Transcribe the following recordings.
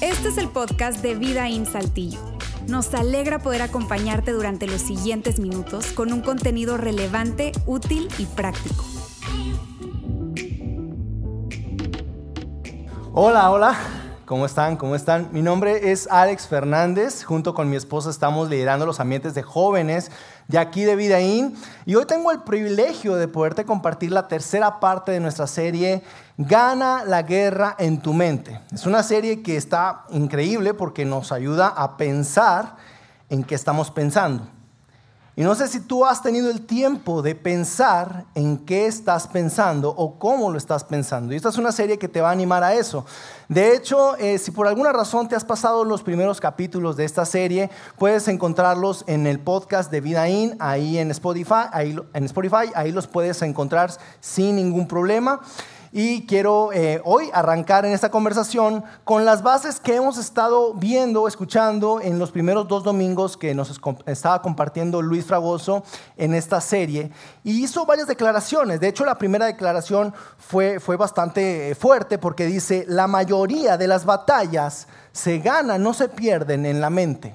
Este es el podcast de Vida en Saltillo. Nos alegra poder acompañarte durante los siguientes minutos con un contenido relevante, útil y práctico. Hola, hola. ¿Cómo están? ¿Cómo están? Mi nombre es Alex Fernández. Junto con mi esposa estamos liderando los ambientes de jóvenes de aquí de Vidaín. Y hoy tengo el privilegio de poderte compartir la tercera parte de nuestra serie Gana la guerra en tu mente. Es una serie que está increíble porque nos ayuda a pensar en qué estamos pensando. Y no sé si tú has tenido el tiempo de pensar en qué estás pensando o cómo lo estás pensando. Y esta es una serie que te va a animar a eso. De hecho, eh, si por alguna razón te has pasado los primeros capítulos de esta serie, puedes encontrarlos en el podcast de Vida In, ahí en Spotify, ahí, en Spotify, ahí los puedes encontrar sin ningún problema. Y quiero eh, hoy arrancar en esta conversación con las bases que hemos estado viendo, escuchando en los primeros dos domingos que nos estaba compartiendo Luis Fragoso en esta serie. Y hizo varias declaraciones. De hecho, la primera declaración fue, fue bastante fuerte porque dice, la mayoría de las batallas se ganan, no se pierden en la mente.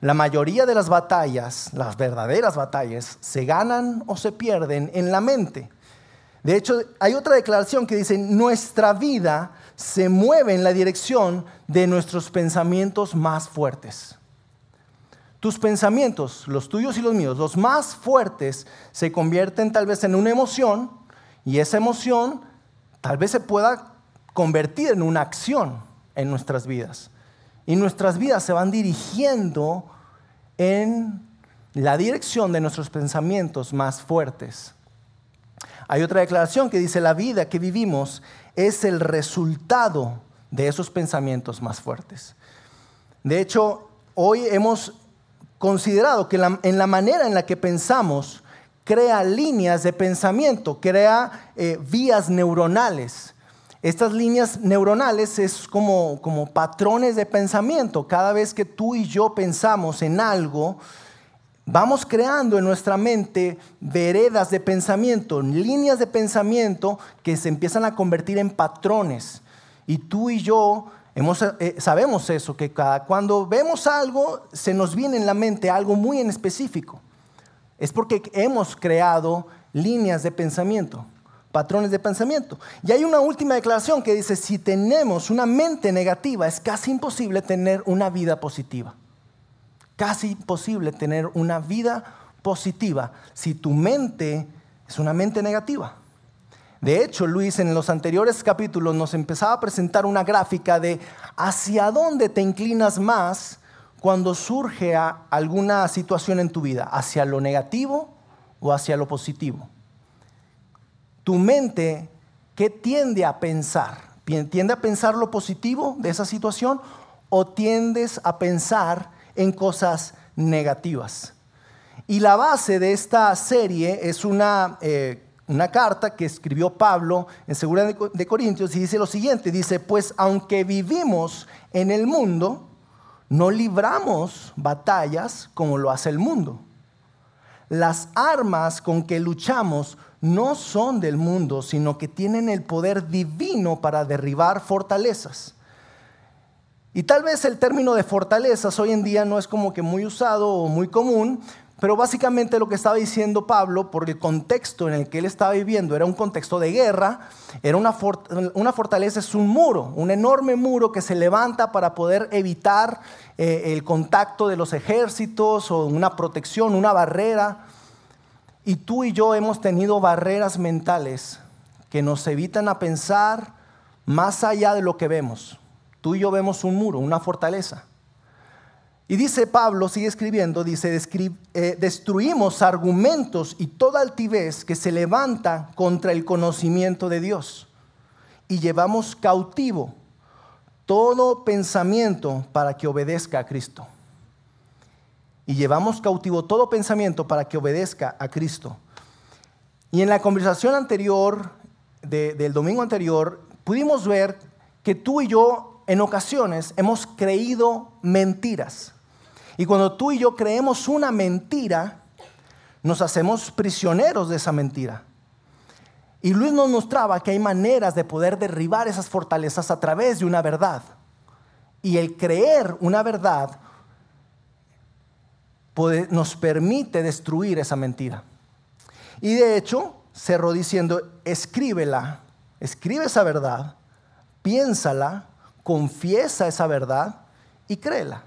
La mayoría de las batallas, las verdaderas batallas, se ganan o se pierden en la mente. De hecho, hay otra declaración que dice, nuestra vida se mueve en la dirección de nuestros pensamientos más fuertes. Tus pensamientos, los tuyos y los míos, los más fuertes, se convierten tal vez en una emoción y esa emoción tal vez se pueda convertir en una acción en nuestras vidas. Y nuestras vidas se van dirigiendo en la dirección de nuestros pensamientos más fuertes. Hay otra declaración que dice, la vida que vivimos es el resultado de esos pensamientos más fuertes. De hecho, hoy hemos considerado que en la manera en la que pensamos, crea líneas de pensamiento, crea eh, vías neuronales. Estas líneas neuronales es como, como patrones de pensamiento. Cada vez que tú y yo pensamos en algo, vamos creando en nuestra mente veredas de pensamiento, líneas de pensamiento que se empiezan a convertir en patrones. Y tú y yo eh, sabemos eso, que cuando vemos algo se nos viene en la mente algo muy en específico. Es porque hemos creado líneas de pensamiento, patrones de pensamiento. Y hay una última declaración que dice, si tenemos una mente negativa, es casi imposible tener una vida positiva casi imposible tener una vida positiva si tu mente es una mente negativa. De hecho, Luis en los anteriores capítulos nos empezaba a presentar una gráfica de hacia dónde te inclinas más cuando surge alguna situación en tu vida, hacia lo negativo o hacia lo positivo. Tu mente, ¿qué tiende a pensar? ¿Tiende a pensar lo positivo de esa situación o tiendes a pensar en cosas negativas. Y la base de esta serie es una, eh, una carta que escribió Pablo en Segunda de Corintios y dice lo siguiente, dice, pues aunque vivimos en el mundo, no libramos batallas como lo hace el mundo. Las armas con que luchamos no son del mundo, sino que tienen el poder divino para derribar fortalezas. Y tal vez el término de fortalezas hoy en día no es como que muy usado o muy común, pero básicamente lo que estaba diciendo Pablo, por el contexto en el que él estaba viviendo, era un contexto de guerra, era una, fortaleza, es un muro, un enorme muro que se levanta para poder evitar eh, el contacto de los ejércitos o una protección, una barrera. Y tú y yo hemos tenido barreras mentales que nos evitan a pensar más allá de lo que vemos tú y yo vemos un muro, una fortaleza. Y dice Pablo, sigue escribiendo, dice, eh, destruimos argumentos y toda altivez que se levanta contra el conocimiento de Dios. Y llevamos cautivo todo pensamiento para que obedezca a Cristo. Y llevamos cautivo todo pensamiento para que obedezca a Cristo. Y en la conversación anterior, del domingo anterior, pudimos ver que tú y yo en ocasiones hemos creído mentiras. Y cuando tú y yo creemos una mentira, nos hacemos prisioneros de esa mentira. Y Luis nos mostraba que hay maneras de poder derribar esas fortalezas a través de una verdad. Y el creer una verdad nos permite destruir esa mentira. Y de hecho, cerró diciendo, escríbela, escribe esa verdad, piénsala, confiesa esa verdad y créela.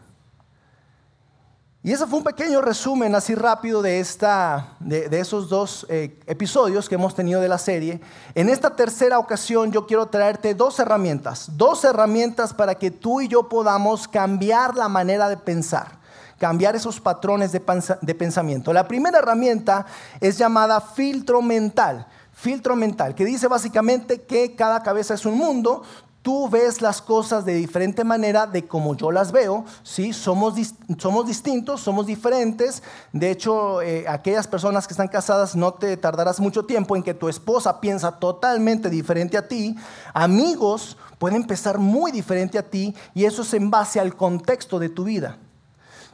Y ese fue un pequeño resumen así rápido de, esta, de, esos dos eh, episodios que hemos tenido de la serie. En esta tercera ocasión yo quiero traerte dos herramientas, dos herramientas para que tú y yo podamos cambiar la manera de pensar, cambiar esos patrones de, de pensamiento. La primera herramienta es llamada filtro mental filtro mental, que dice básicamente que cada cabeza es un mundo, tú ves las cosas de diferente manera de como yo las veo, ¿sí? Somos, somos distintos, somos diferentes. De hecho, eh, aquellas personas que están casadas no te tardarás mucho tiempo en que tu esposa piensa totalmente diferente a ti. Amigos pueden pensar muy diferente a ti y eso es en base al contexto de tu vida.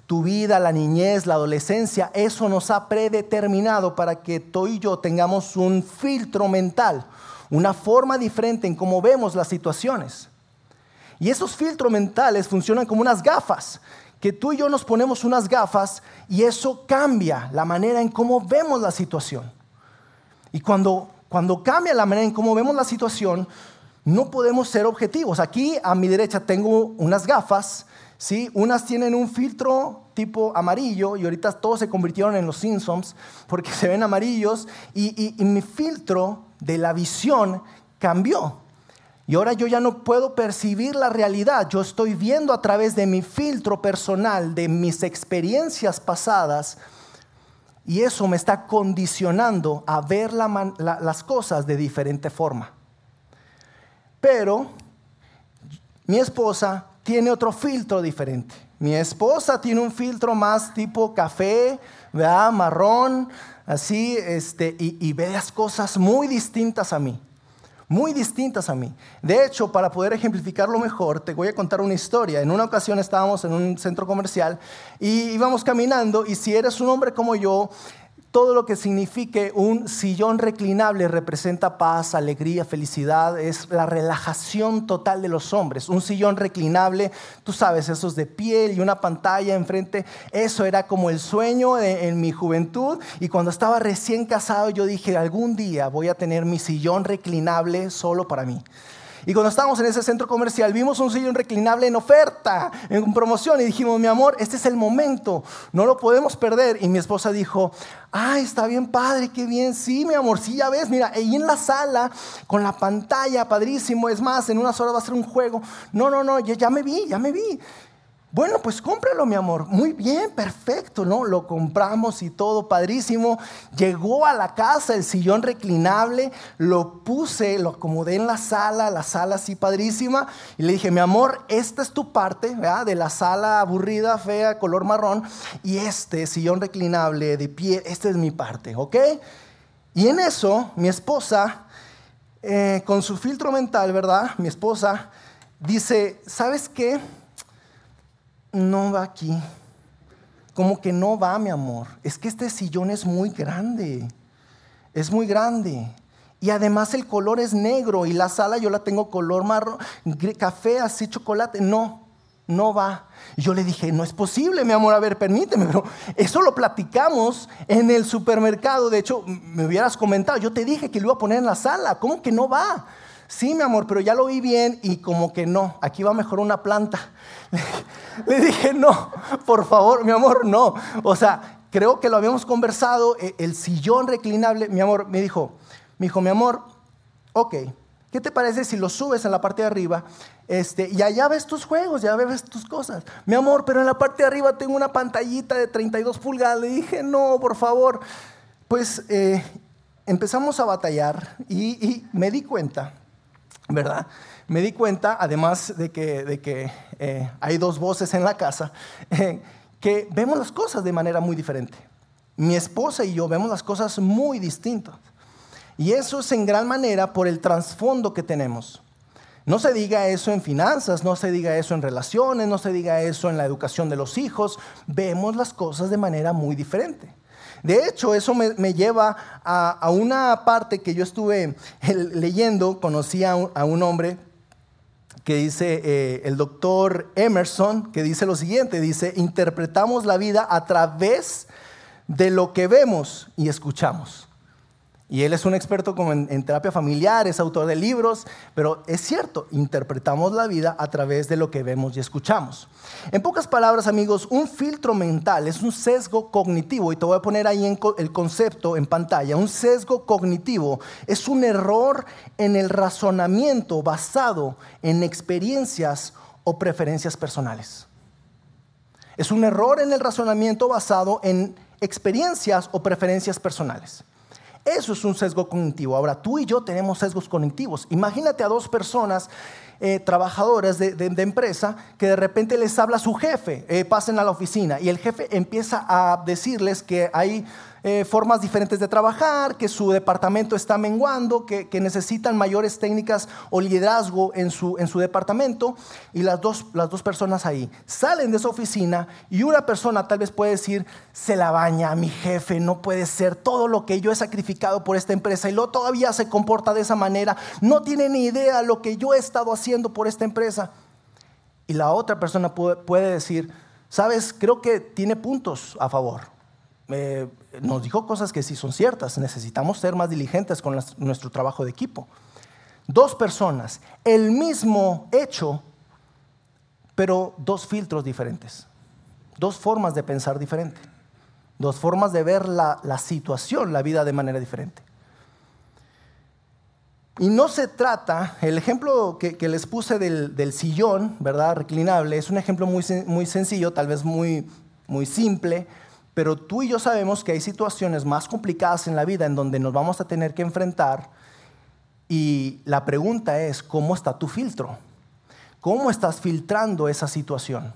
Tu vida, la niñez, la adolescencia, eso nos ha predeterminado para que tú y yo tengamos un filtro mental una forma diferente en cómo vemos las situaciones. Y esos filtros mentales funcionan como unas gafas, que tú y yo nos ponemos unas gafas y eso cambia la manera en cómo vemos la situación. Y cuando, cuando cambia la manera en cómo vemos la situación, no podemos ser objetivos. Aquí a mi derecha tengo unas gafas, ¿sí? unas tienen un filtro tipo amarillo y ahorita todos se convirtieron en los Simpsons porque se ven amarillos y mi filtro de la visión cambió. Y ahora yo ya no puedo percibir la realidad. Yo estoy viendo a través de mi filtro personal, de mis experiencias pasadas. Y eso me está condicionando a ver las cosas de diferente forma. Pero mi esposa tiene otro filtro diferente. Mi esposa tiene un filtro más tipo café, ¿verdad? marrón, así, este, y, ve las cosas muy distintas a mí, muy distintas a mí. De hecho, para poder ejemplificarlo mejor, te voy a contar una historia. En una ocasión estábamos en un centro comercial y íbamos caminando y si eres un hombre como yo, todo lo que signifique un sillón reclinable representa paz, alegría, felicidad, es la relajación total de los hombres. Un sillón reclinable, tú sabes, esos de piel y una pantalla enfrente, eso era como el sueño en, mi juventud. Y cuando estaba recién casado, yo dije, algún día voy a tener mi sillón reclinable solo para mí. Y cuando estábamos en ese centro comercial, vimos un sillón reclinable en oferta, en promoción, y dijimos, mi amor, este es el momento, no lo podemos perder. Y mi esposa dijo, ay, está bien padre, qué bien, sí, mi amor, sí, ya ves, mira, ahí en la sala, con la pantalla, padrísimo, es más, en unas horas va a ser un juego. No, no, no, ya, ya me vi, ya me vi. Bueno, pues cómpralo, mi amor. Muy bien, perfecto, ¿no? Lo compramos y todo, padrísimo. Llegó a la casa el sillón reclinable, lo puse, lo acomodé en la sala, la sala así padrísima, y le dije, mi amor, esta es tu parte, ¿verdad? De la sala aburrida, fea, color marrón, y este sillón reclinable de pie, esta es mi parte, ¿ok? Y en eso, mi esposa, eh, con su filtro mental, ¿verdad? Mi esposa dice, ¿sabes qué? No va aquí. Como que no va, mi amor. Es que este sillón es muy grande. Es muy grande. Y además el color es negro y la sala yo la tengo color marrón, café, así chocolate. No, no va. yo le dije, no es posible, mi amor, a ver, permíteme, pero eso lo platicamos en el supermercado. De hecho, me hubieras comentado, yo te dije que lo iba a poner en la sala. ¿Cómo que no va? Sí, mi amor, pero ya lo vi bien y como que no, aquí va mejor una planta. Le dije, no, por favor, mi amor, no. O sea, creo que lo habíamos conversado, e, el sillón reclinable, mi amor, me dijo, me dijo, mi amor, ok, ¿qué te parece si lo subes en la parte de arriba? Este, y allá ves tus juegos, ya ves tus cosas. Mi amor, pero en la parte de arriba tengo una pantallita de 32 pulgadas. Le dije, no, por favor. Pues eh, empezamos a batallar y me di cuenta ¿verdad? Me di cuenta, además de que, de que eh, hay dos voces en la casa, que vemos las cosas de manera muy diferente. Mi esposa y yo vemos las cosas muy distintas. Y eso es en gran manera por el trasfondo que tenemos. No se diga eso en finanzas, no se diga eso en relaciones, no se diga eso en la educación de los hijos. Vemos las cosas de manera muy diferente. De hecho, eso me, lleva a, una parte que yo estuve leyendo, conocí a un, hombre que dice, eh, el doctor Emerson, que dice lo siguiente, dice, interpretamos la vida a través de lo que vemos y escuchamos. Y él es un experto como en, terapia familiar, es autor de libros, pero es cierto, interpretamos la vida a través de lo que vemos y escuchamos. En pocas palabras, amigos, un filtro mental es un sesgo cognitivo, y te voy a poner ahí el concepto en pantalla. Un sesgo cognitivo es un error en el razonamiento basado en experiencias o preferencias personales. Es un error en el razonamiento basado en experiencias o preferencias personales. Eso es un sesgo cognitivo. Ahora, tú y yo tenemos sesgos cognitivos. Imagínate a dos personas eh, trabajadoras de, empresa que de repente les habla su jefe, eh, pasen a la oficina y el jefe empieza a decirles que hay eh, formas diferentes de trabajar, que su departamento está menguando, que, necesitan mayores técnicas o liderazgo en su, en su departamento. Y las dos, las dos personas ahí salen de esa oficina y una persona tal vez puede decir, se la baña mi jefe, no puede ser todo lo que yo he sacrificado por esta empresa y lo todavía se comporta de esa manera, no tiene ni idea lo que yo he estado haciendo por esta empresa. Y la otra persona puede decir, sabes, creo que tiene puntos a favor eh, nos dijo cosas que sí son ciertas. Necesitamos ser más diligentes con nuestro trabajo de equipo. Dos personas, el mismo hecho, pero dos filtros diferentes. Dos formas de pensar diferente. Dos formas de ver la, situación, la vida de manera diferente. Y no se trata, el ejemplo que, les puse del, sillón, ¿verdad? Reclinable, es un ejemplo muy, muy sencillo, tal vez muy, muy simple, pero tú y yo sabemos que hay situaciones más complicadas en la vida en donde nos vamos a tener que enfrentar y la pregunta es, ¿cómo está tu filtro? ¿Cómo estás filtrando esa situación?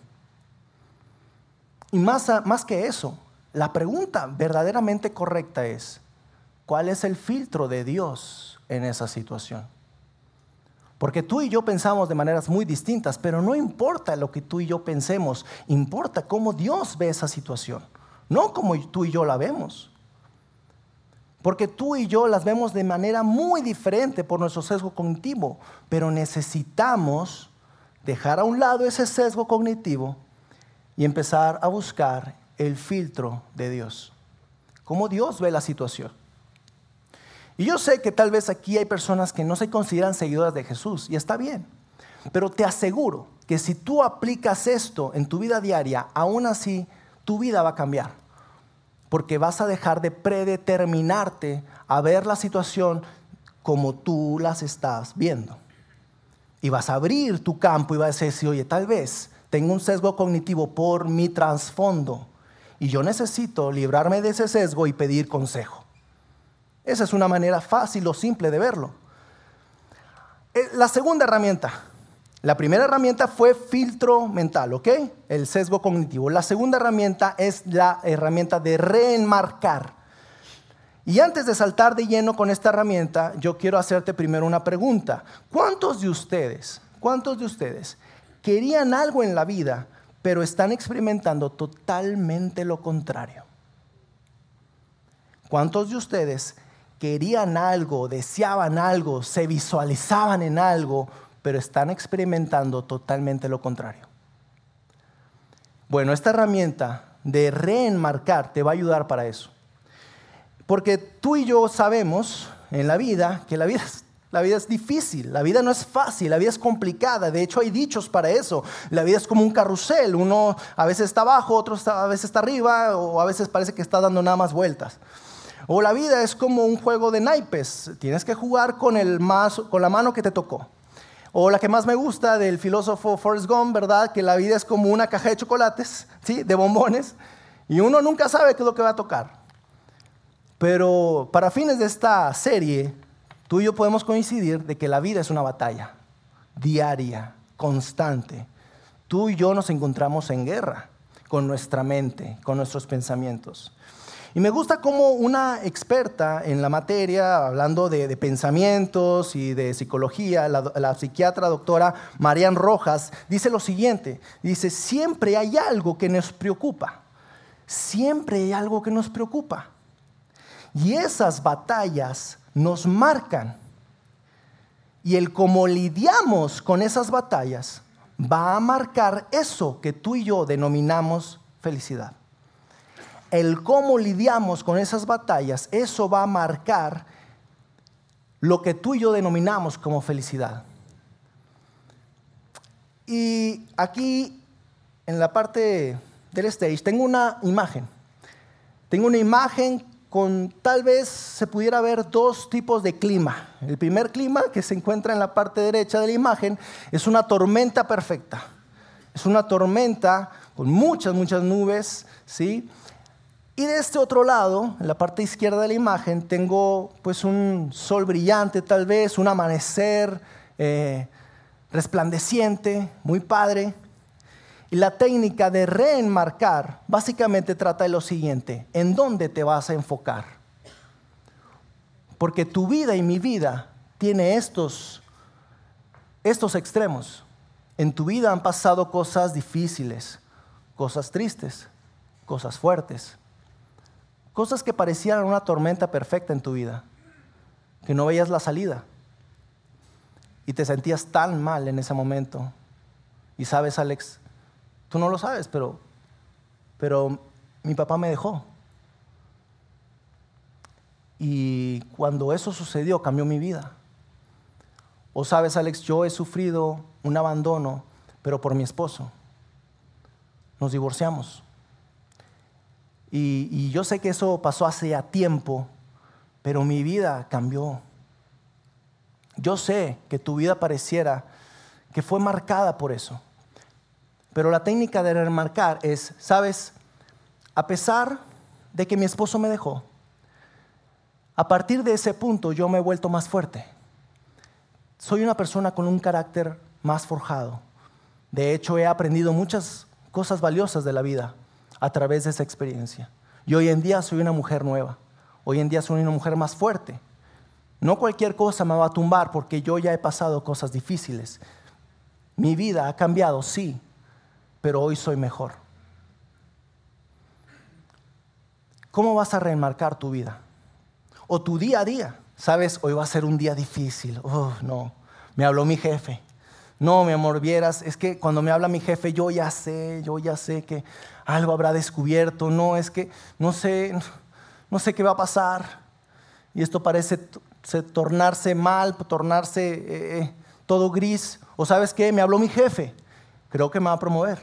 Y más, más que eso, la pregunta verdaderamente correcta es, ¿cuál es el filtro de Dios en esa situación? Porque tú y yo pensamos de maneras muy distintas, pero no importa lo que tú y yo pensemos, importa cómo Dios ve esa situación no como tú y yo la vemos. Porque tú y yo las vemos de manera muy diferente por nuestro sesgo cognitivo, pero necesitamos dejar a un lado ese sesgo cognitivo y empezar a buscar el filtro de Dios. Cómo Dios ve la situación. Y yo sé que tal vez aquí hay personas que no se consideran seguidoras de Jesús, y está bien. Pero te aseguro que si tú aplicas esto en tu vida diaria, aún así tu vida va a cambiar. Porque vas a dejar de predeterminarte a ver la situación como tú las estás viendo. Y vas a abrir tu campo y vas a decir, oye, tal vez tengo un sesgo cognitivo por mi trasfondo y yo necesito librarme de ese sesgo y pedir consejo. Esa es una manera fácil o simple de verlo. Eh, la segunda herramienta, la primera herramienta fue filtro mental, ¿ok? El sesgo cognitivo. La segunda herramienta es la herramienta de reenmarcar. Y antes de saltar de lleno con esta herramienta, yo quiero hacerte primero una pregunta. ¿Cuántos de ustedes, cuántos de ustedes querían algo en la vida, pero están experimentando totalmente lo contrario? ¿Cuántos de ustedes querían algo, deseaban algo, se visualizaban en algo, pero están experimentando totalmente lo contrario. Bueno, esta herramienta de reenmarcar te va a ayudar para eso. Porque tú y yo sabemos en la vida que la vida es, la vida es difícil, la vida no es fácil, la vida es complicada. De hecho, hay dichos para eso. La vida es como un carrusel. Uno a veces está abajo, otro a veces está arriba, o a veces parece que está dando nada más vueltas. O la vida es como un juego de naipes. Tienes que jugar con, el más, con la mano que te tocó. O la que más me gusta del filósofo Forrest Gump, ¿verdad? Que la vida es como una caja de chocolates, ¿sí? De bombones. Y uno nunca sabe qué es lo que va a tocar. Pero para fines de esta serie, tú y yo podemos coincidir de que la vida es una batalla diaria, constante. Tú y yo nos encontramos en guerra con nuestra mente, con nuestros pensamientos. Y me gusta como una experta en la materia, hablando de, pensamientos y de psicología, la, psiquiatra doctora Marian Rojas, dice lo siguiente, dice, siempre hay algo que nos preocupa, siempre hay algo que nos preocupa. Y esas batallas nos marcan. Y el cómo lidiamos con esas batallas va a marcar eso que tú y yo denominamos felicidad. El cómo lidiamos con esas batallas, eso va a marcar lo que tú y yo denominamos como felicidad. Y aquí, en la parte del stage, tengo una imagen. Tengo una imagen con tal vez se pudiera ver dos tipos de clima. El primer clima, que se encuentra en la parte derecha de la imagen, es una tormenta perfecta. Es una tormenta con muchas, muchas nubes, ¿sí? Y de este otro lado, en la parte izquierda de la imagen, tengo pues un sol brillante tal vez, un amanecer eh, resplandeciente, muy padre. Y la técnica de reenmarcar básicamente trata de lo siguiente, ¿en dónde te vas a enfocar? Porque tu vida y mi vida tiene estos, estos extremos. En tu vida han pasado cosas difíciles, cosas tristes, cosas fuertes, cosas que parecían una tormenta perfecta en tu vida, que no veías la salida y te sentías tan mal en ese momento. Y sabes, Alex, Tú no lo sabes, pero, pero mi papá me dejó. Y cuando eso sucedió, cambió mi vida. O sabes, Alex, yo he sufrido un abandono, pero por mi esposo. Nos divorciamos. Y, yo sé que eso pasó hace tiempo, pero mi vida cambió. Yo sé que tu vida pareciera que fue marcada por eso. Pero la técnica de remarcar es, sabes, a pesar de que mi esposo me dejó, a partir de ese punto yo me he vuelto más fuerte. Soy una persona con un carácter más forjado. De hecho, he aprendido muchas cosas valiosas de la vida a través de esa experiencia. Y hoy en día soy una mujer nueva. Hoy en día soy una mujer más fuerte. No cualquier cosa me va a tumbar porque yo ya he pasado cosas difíciles. Mi vida ha cambiado, sí, pero hoy soy mejor. ¿Cómo vas a remarcar tu vida? O tu día a día. Sabes, hoy va a ser un día difícil. Oh, no, me habló mi jefe. No, mi amor, vieras, es que cuando me habla mi jefe, yo ya sé, yo ya sé que algo habrá descubierto. No, es que no sé, no sé qué va a pasar. Y esto parece tornarse mal, tornarse eh, eh, todo gris. O sabes qué, me habló mi jefe creo que me va a promover.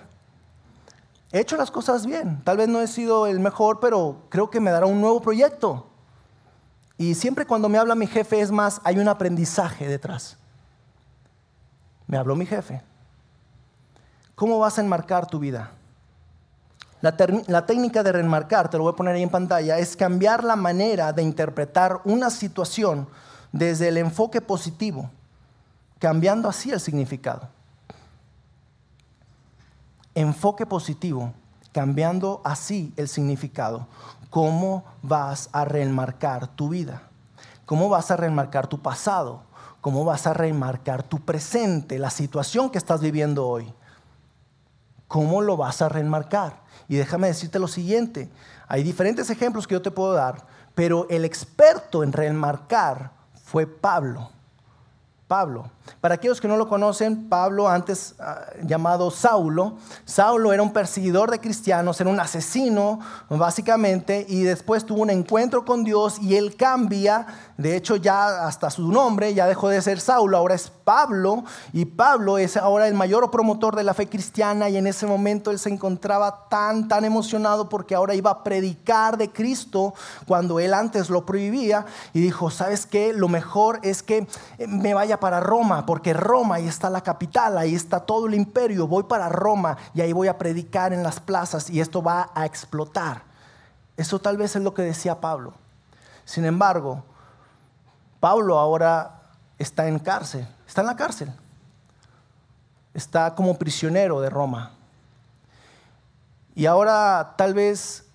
He hecho las cosas bien. Tal vez no he sido el mejor, pero creo que me dará un nuevo proyecto. Y siempre cuando me habla mi jefe es más, hay un aprendizaje detrás. Me habló mi jefe. ¿Cómo vas a enmarcar tu vida? La, técnica de remarcar, te lo voy a poner ahí en pantalla, es cambiar la manera de interpretar una situación desde el enfoque positivo, cambiando así el significado enfoque positivo, cambiando así el significado. ¿Cómo vas a reenmarcar tu vida? ¿Cómo vas a reenmarcar tu pasado? ¿Cómo vas a reenmarcar tu presente, la situación que estás viviendo hoy? ¿Cómo lo vas a reenmarcar? Y déjame decirte lo siguiente, hay diferentes ejemplos que yo te puedo dar, pero el experto en reenmarcar fue Pablo. Pablo. Para aquellos que no lo conocen, Pablo, antes ah, llamado Saulo, Saulo era un perseguidor de cristianos, era un asesino, básicamente, y después tuvo un encuentro con Dios y él cambia, de hecho ya hasta su nombre, ya dejó de ser Saulo, ahora es Pablo, y Pablo es ahora el mayor promotor de la fe cristiana, y en ese momento él se encontraba tan, tan emocionado porque ahora iba a predicar de Cristo cuando él antes lo prohibía, y dijo, ¿sabes qué? Lo mejor es que me vaya para Roma, porque Roma, ahí está la capital, ahí está todo el imperio, voy para Roma y ahí voy a predicar en las plazas y esto va a explotar. Eso tal vez es lo que decía Pablo. Sin embargo, Pablo ahora está en cárcel, está en la cárcel, está como prisionero de Roma. Y ahora tal vez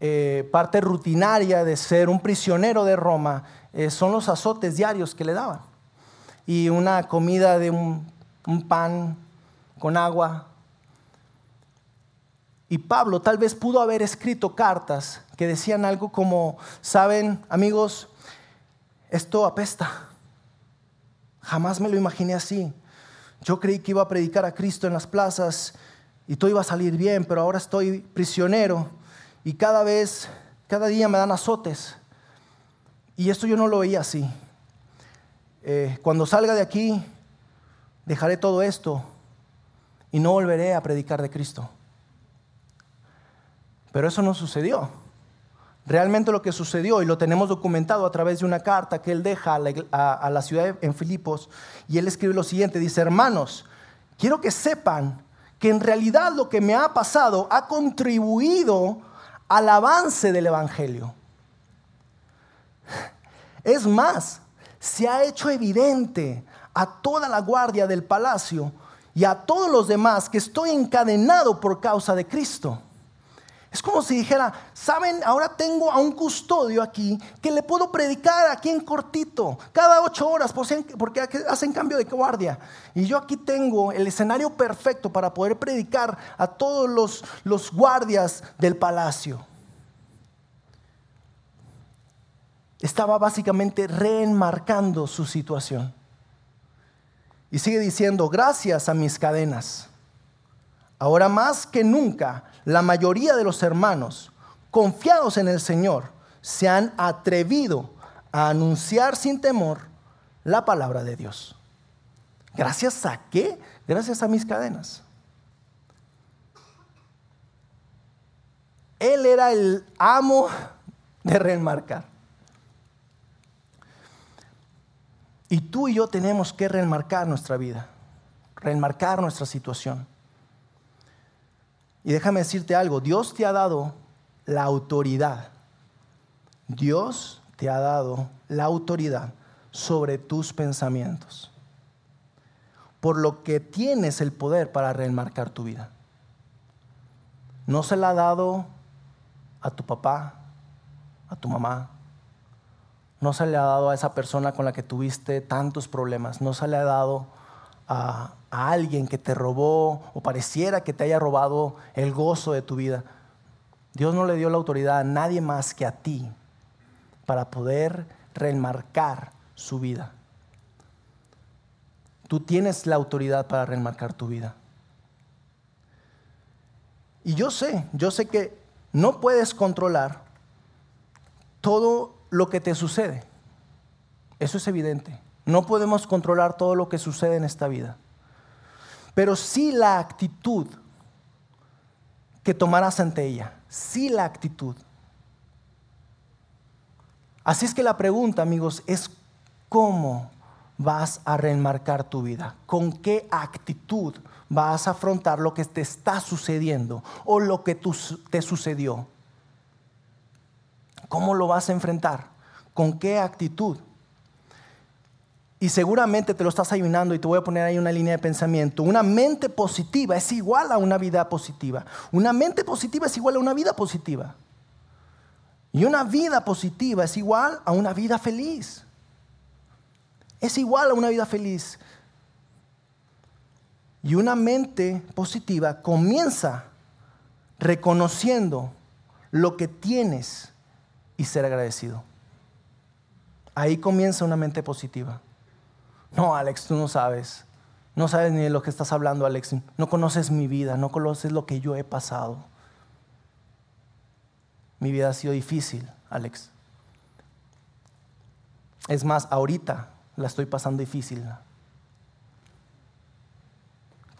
eh, parte rutinaria de ser un prisionero de Roma eh, son los azotes diarios que le daban y una comida de un, pan con agua. Y Pablo tal vez pudo haber escrito cartas que decían algo como, saben amigos, esto apesta. Jamás me lo imaginé así. Yo creí que iba a predicar a Cristo en las plazas y todo iba a salir bien, pero ahora estoy prisionero y cada vez, cada día me dan azotes. Y esto yo no lo veía así. Eh, cuando salga de aquí, dejaré todo esto y no volveré a predicar de Cristo. Pero eso no sucedió. Realmente lo que sucedió, y lo tenemos documentado a través de una carta que él deja a la, ciudad en Filipos, y él escribe lo siguiente, dice, hermanos, quiero que sepan que en realidad lo que me ha pasado ha contribuido al avance del Evangelio. Es más, se ha hecho evidente a toda la guardia del palacio y a todos los demás que estoy encadenado por causa de Cristo. Es como si dijera, saben, ahora tengo a un custodio aquí que le puedo predicar aquí en cortito, cada ocho horas, porque hacen cambio de guardia. Y yo aquí tengo el escenario perfecto para poder predicar a todos los, los guardias del palacio. Estaba básicamente reenmarcando su situación. Y sigue diciendo, gracias a mis cadenas. Ahora más que nunca la mayoría de los hermanos, confiados en el Señor, se han atrevido a anunciar sin temor la palabra de Dios. ¿Gracias a qué? Gracias a mis cadenas. Él era el amo de reenmarcar. Y tú y yo tenemos que reenmarcar nuestra vida, reenmarcar nuestra situación. Y déjame decirte algo, Dios te ha dado la autoridad. Dios te ha dado la autoridad sobre tus pensamientos. Por lo que tienes el poder para reenmarcar tu vida. No se la ha dado a tu papá, a tu mamá. No se le ha dado a esa persona con la que tuviste tantos problemas. No se le ha dado a, alguien que te robó o pareciera que te haya robado el gozo de tu vida. Dios no le dio la autoridad a nadie más que a ti para poder reenmarcar su vida. Tú tienes la autoridad para reenmarcar tu vida. Y yo sé, yo sé que no puedes controlar todo lo que te sucede. Eso es evidente. No podemos controlar todo lo que sucede en esta vida. Pero sí la actitud que tomarás ante ella. Sí la actitud. Así es que la pregunta, amigos, es cómo vas a reenmarcar tu vida. ¿Con qué actitud vas a afrontar lo que te está sucediendo o lo que te sucedió? ¿Cómo lo vas a enfrentar? ¿Con qué actitud? Y seguramente te lo estás ayunando y te voy a poner ahí una línea de pensamiento. Una mente positiva es igual a una vida positiva. Una mente positiva es igual a una vida positiva. Y una vida positiva es igual a una vida feliz. Es igual a una vida feliz. Y una mente positiva comienza reconociendo lo que tienes y ser agradecido. Ahí comienza una mente positiva. No, Alex, tú no sabes. No sabes ni de lo que estás hablando, Alex. No conoces mi vida, no conoces lo que yo he pasado. Mi vida ha sido difícil, Alex. Es más, ahorita la estoy pasando difícil.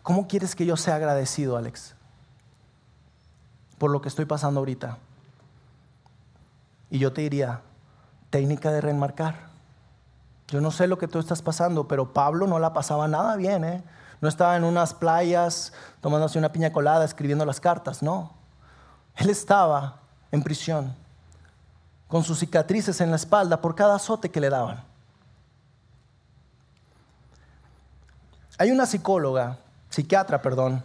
¿Cómo quieres que yo sea agradecido, Alex? Por lo que estoy pasando ahorita. Y yo te diría, técnica de reenmarcar. Yo no sé lo que tú estás pasando, pero Pablo no la pasaba nada bien, ¿eh? No estaba en unas playas tomándose una piña colada, escribiendo las cartas, no. Él estaba en prisión, con sus cicatrices en la espalda por cada azote que le daban. Hay una psicóloga, psiquiatra, perdón,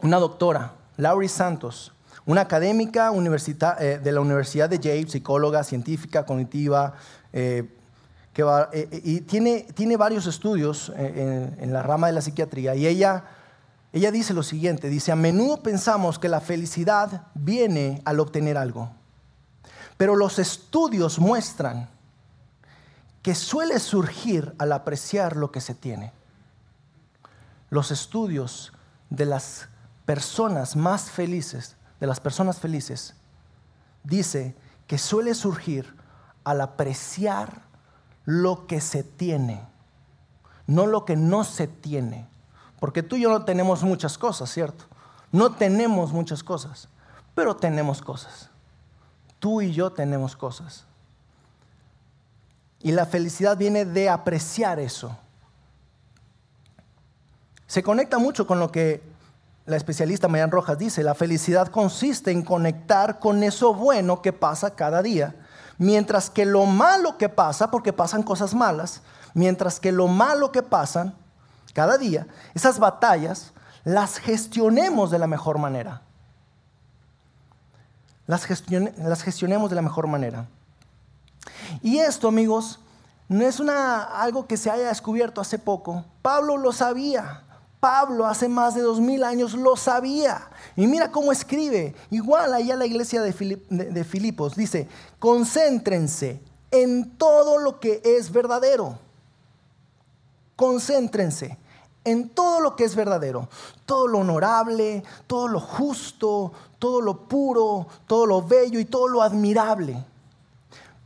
una doctora, Laurie Santos, una académica eh, de la Universidad de Yale, psicóloga, científica, cognitiva, eh, que eh, eh, y tiene, tiene varios estudios eh, en, la rama de la psiquiatría y ella ella dice lo siguiente, dice, a menudo pensamos que la felicidad viene al obtener algo, pero los estudios muestran que suele surgir al apreciar lo que se tiene. Los estudios de las personas más felices, de las personas felices, dice que suele surgir al apreciar lo que se tiene, no lo que no se tiene. Porque tú y yo no tenemos muchas cosas, ¿cierto? No tenemos muchas cosas, pero tenemos cosas. Tú y yo tenemos cosas. Y la felicidad viene de apreciar eso. Se conecta mucho con lo que la especialista Mayan Rojas dice. La felicidad consiste en conectar con eso bueno que pasa cada día. Mientras que lo malo que pasa, porque pasan cosas malas, mientras que lo malo que pasan cada día, esas batallas, las gestionemos de la mejor manera. Las, gestionemos de la mejor manera. Y esto, amigos, no es una, algo que se haya descubierto hace poco. Pablo lo sabía. Pablo hace más de dos mil años lo sabía. Y mira cómo escribe. Igual allá la iglesia de, de Filipos dice, concéntrense en todo lo que es verdadero. Concéntrense en todo lo que es verdadero, todo lo honorable, todo lo justo, todo lo puro, todo lo bello y todo lo admirable.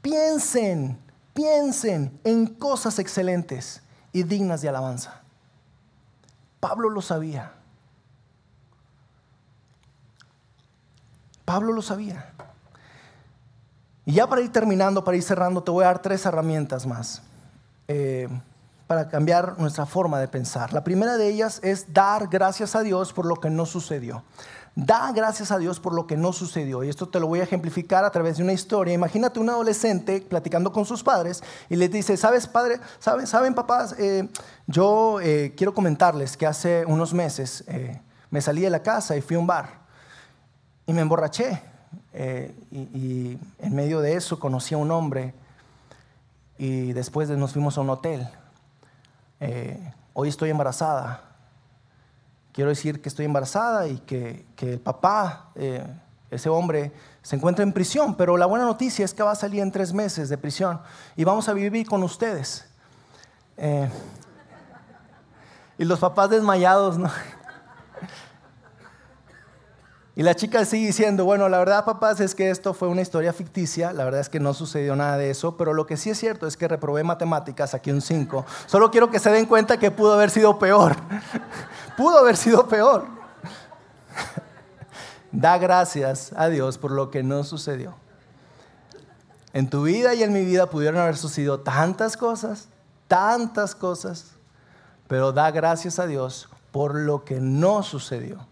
Piensen, piensen en cosas excelentes y dignas de alabanza. Pablo lo sabía. Pablo lo sabía. Y ya para ir terminando, para ir cerrando, te voy a dar tres herramientas más. Eh, para cambiar nuestra forma de pensar. La primera de ellas es dar gracias a Dios por lo que no sucedió. Da gracias a Dios por lo que no sucedió. Y esto te lo voy a ejemplificar a través de una historia. Imagínate un adolescente platicando con sus padres y les dice, ¿sabes, padre? ¿Saben, ¿saben papás? Eh, yo eh, quiero comentarles que hace unos meses eh, me salí de la casa y fui a un bar y me emborraché. Y, en medio de eso conocí a un hombre y después nos fuimos a un hotel hoy estoy embarazada. Quiero decir que estoy embarazada y que, el papá, eh, ese hombre, se encuentra en prisión, pero la buena noticia es que va a salir en tres meses de prisión y vamos a vivir con ustedes. Eh, y los papás desmayados, ¿no? Y la chica sigue diciendo, bueno, la verdad, papás, es que esto fue una historia ficticia, la verdad es que no sucedió nada de eso, pero lo que sí es cierto es que reprobé matemáticas, aquí un 5. Solo quiero que se den cuenta que pudo haber sido peor. Pudo haber sido peor. da gracias a Dios por lo que no sucedió. En tu vida y en mi vida pudieron haber sucedido tantas cosas, tantas cosas, pero da gracias a Dios por lo que no sucedió.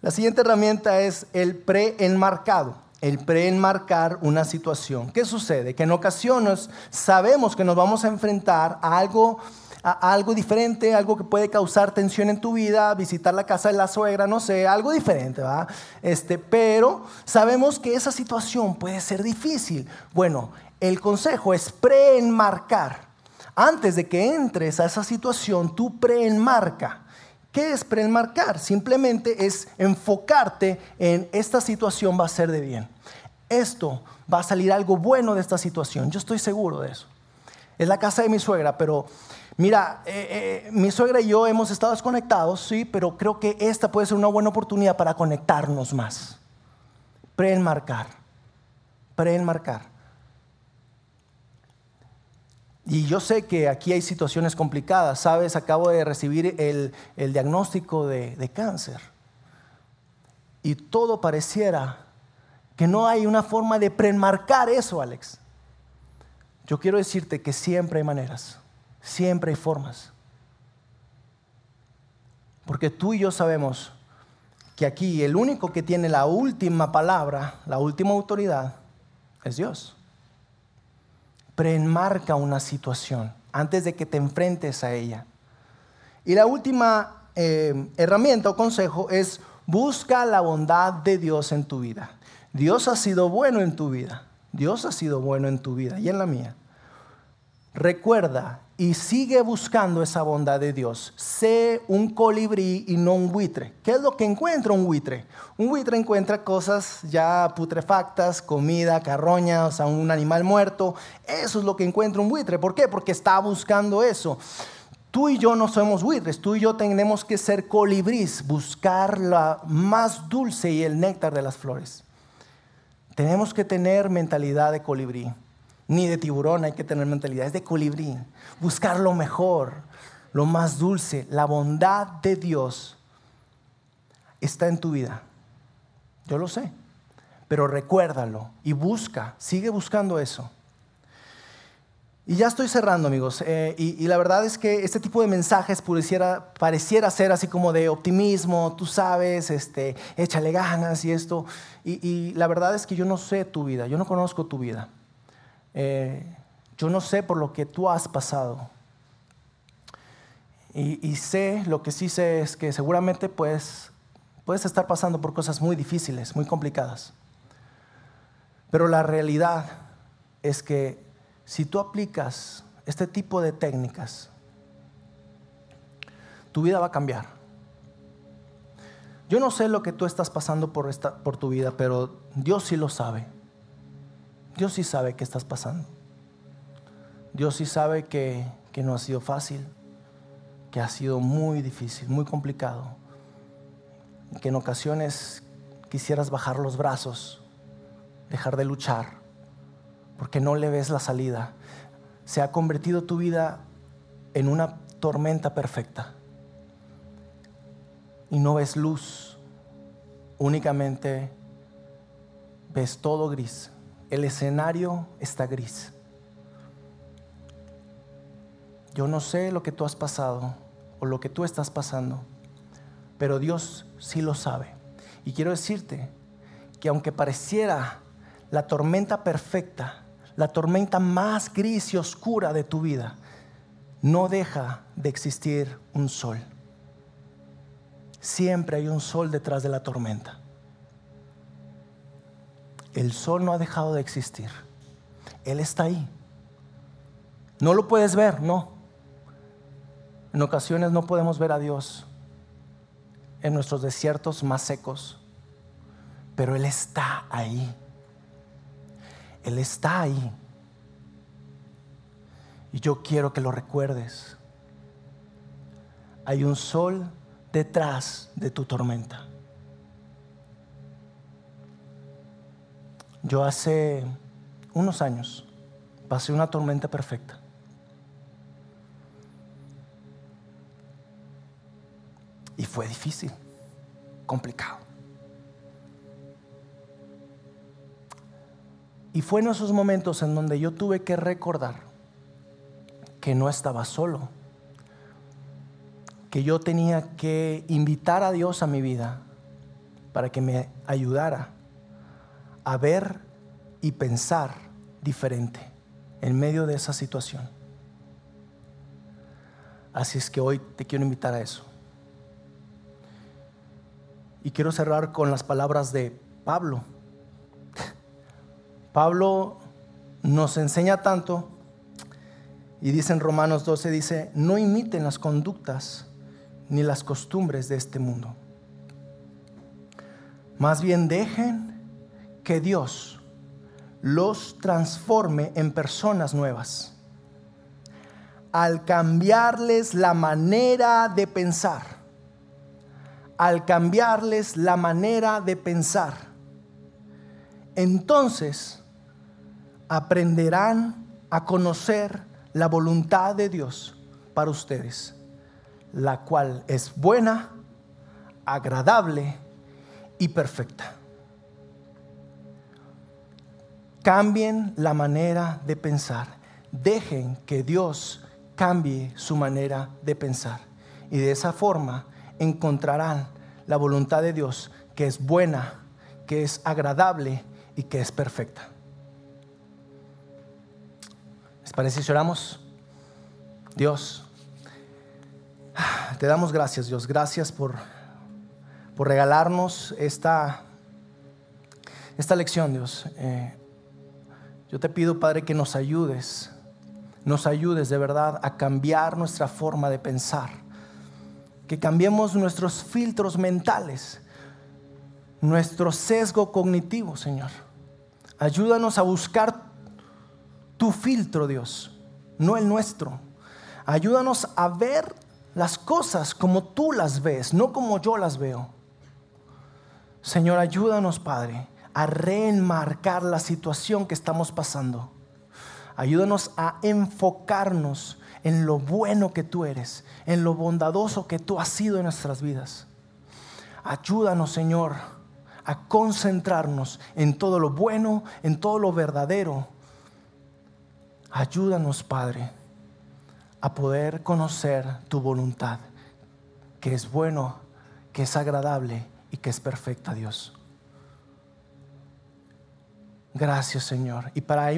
La siguiente herramienta es el preenmarcado, el preenmarcar una situación. ¿Qué sucede? Que en ocasiones sabemos que nos vamos a enfrentar a algo, algo diferente, algo que puede causar tensión en tu vida, visitar la casa de la suegra, no sé, algo diferente, ¿va? Este, pero sabemos que esa situación puede ser difícil. Bueno, el consejo es preenmarcar. Antes de que entres a esa situación, tú preenmarca. ¿Qué es preenmarcar? Simplemente es enfocarte en esta situación va a ser de bien. Esto va a salir algo bueno de esta situación. Yo estoy seguro de eso. Es la casa de mi suegra, pero mira, eh, eh, mi suegra y yo hemos estado desconectados, sí, pero creo que esta puede ser una buena oportunidad para conectarnos más. Preenmarcar. Preenmarcar. Y yo sé que aquí hay situaciones complicadas. Sabes, acabo de recibir el, diagnóstico de, de cáncer. Y todo pareciera que no hay una forma de premarcar eso, Alex. Yo quiero decirte que siempre hay maneras, siempre hay formas. Porque tú y yo sabemos que aquí el único que tiene la última palabra, la última autoridad, es Dios preenmarca una situación antes de que te enfrentes a ella. Y la última eh, herramienta o consejo es busca la bondad de Dios en tu vida. Dios ha sido bueno en tu vida. Dios ha sido bueno en tu vida y en la mía. Recuerda y sigue buscando esa bondad de Dios. Sé un colibrí y no un buitre. ¿Qué es lo que encuentra un buitre? Un buitre encuentra cosas ya putrefactas, comida, carroña, o sea, un animal muerto. Eso es lo que encuentra un buitre. ¿Por qué? Porque está buscando eso. Tú y yo no somos buitres, tú y yo tenemos que ser colibrís, buscar la más dulce y el néctar de las flores. Tenemos que tener mentalidad de colibrí ni de tiburón hay que tener mentalidad, es de colibrí. Buscar lo mejor, lo más dulce, la bondad de Dios está en tu vida. Yo lo sé, pero recuérdalo y busca, sigue buscando eso. Y ya estoy cerrando, amigos. Eh, y, la verdad es que este tipo de mensajes pareciera, pareciera ser así como de optimismo, tú sabes, este, échale ganas y esto. y la verdad es que yo no sé tu vida, yo no conozco tu vida. Eh, yo no sé por lo que tú has pasado. Y, sé, lo que sí sé es que seguramente pues, puedes estar pasando por cosas muy difíciles, muy complicadas. Pero la realidad es que si tú aplicas este tipo de técnicas, tu vida va a cambiar. Yo no sé lo que tú estás pasando por, esta, por tu vida, pero Dios sí lo sabe. Dios sí sabe qué estás pasando. Dios sí sabe que, que no ha sido fácil, que ha sido muy difícil, muy complicado. Que en ocasiones quisieras bajar los brazos, dejar de luchar, porque no le ves la salida. Se ha convertido tu vida en una tormenta perfecta y no ves luz, únicamente ves todo gris el escenario está gris. Yo no sé lo que tú has pasado o lo que tú estás pasando, pero Dios sí lo sabe. Y quiero decirte que aunque pareciera la tormenta perfecta, la tormenta más gris y oscura de tu vida, no deja de existir un sol. Siempre hay un sol detrás de la tormenta el sol no ha dejado de existir. Él está ahí. No lo puedes ver, no. En ocasiones no podemos ver a Dios en nuestros desiertos más secos, pero Él está ahí. Él está ahí. Y yo quiero que lo recuerdes. Hay un sol detrás de tu tormenta. Yo hace unos años pasé una tormenta perfecta. Y fue difícil, complicado. Y fue en esos momentos en donde yo tuve que recordar que no estaba solo, que yo tenía que invitar a Dios a mi vida para que me ayudara a ver y pensar diferente en medio de esa situación. Así es que hoy te quiero invitar a eso. Y quiero cerrar con las palabras de Pablo. Pablo nos enseña tanto y dice en Romanos 12, dice, no imiten las conductas ni las costumbres de este mundo. Más bien dejen que Dios los transforme en personas nuevas. Al cambiarles la manera de pensar, al cambiarles la manera de pensar, entonces aprenderán a conocer la voluntad de Dios para ustedes, la cual es buena, agradable y perfecta. Cambien la manera de pensar. Dejen que Dios cambie su manera de pensar. Y de esa forma encontrarán la voluntad de Dios que es buena, que es agradable y que es perfecta. ¿Les parece si oramos? Dios, te damos gracias, Dios. Gracias por, por regalarnos esta, esta lección, Dios. Eh, yo te pido, Padre, que nos ayudes nos ayudes de verdad a cambiar nuestra forma de pensar, que cambiemos nuestros filtros mentales, nuestro sesgo cognitivo, Señor. Ayúdanos a buscar tu filtro, Dios, no el nuestro. Ayúdanos a ver las cosas como tú las ves, no como yo las veo. Señor, ayúdanos, Padre, a reenmarcar la situación que estamos pasando. Ayúdanos a enfocarnos en lo bueno que tú eres, en lo bondadoso que tú has sido en nuestras vidas. Ayúdanos, Señor, a concentrarnos en todo lo bueno, en todo lo verdadero. Ayúdanos, Padre, a poder conocer tu voluntad, que es bueno, que es agradable y que es perfecta, Dios. Gracias, Señor. Y para,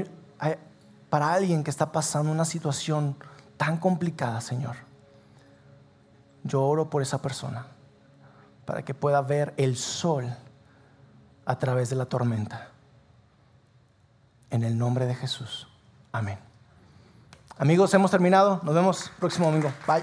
para alguien que está pasando una situación tan complicada, Señor, yo oro por esa persona, para que pueda ver el sol a través de la tormenta. En el nombre de Jesús. Amén. Amigos, hemos terminado. Nos vemos próximo domingo. Bye.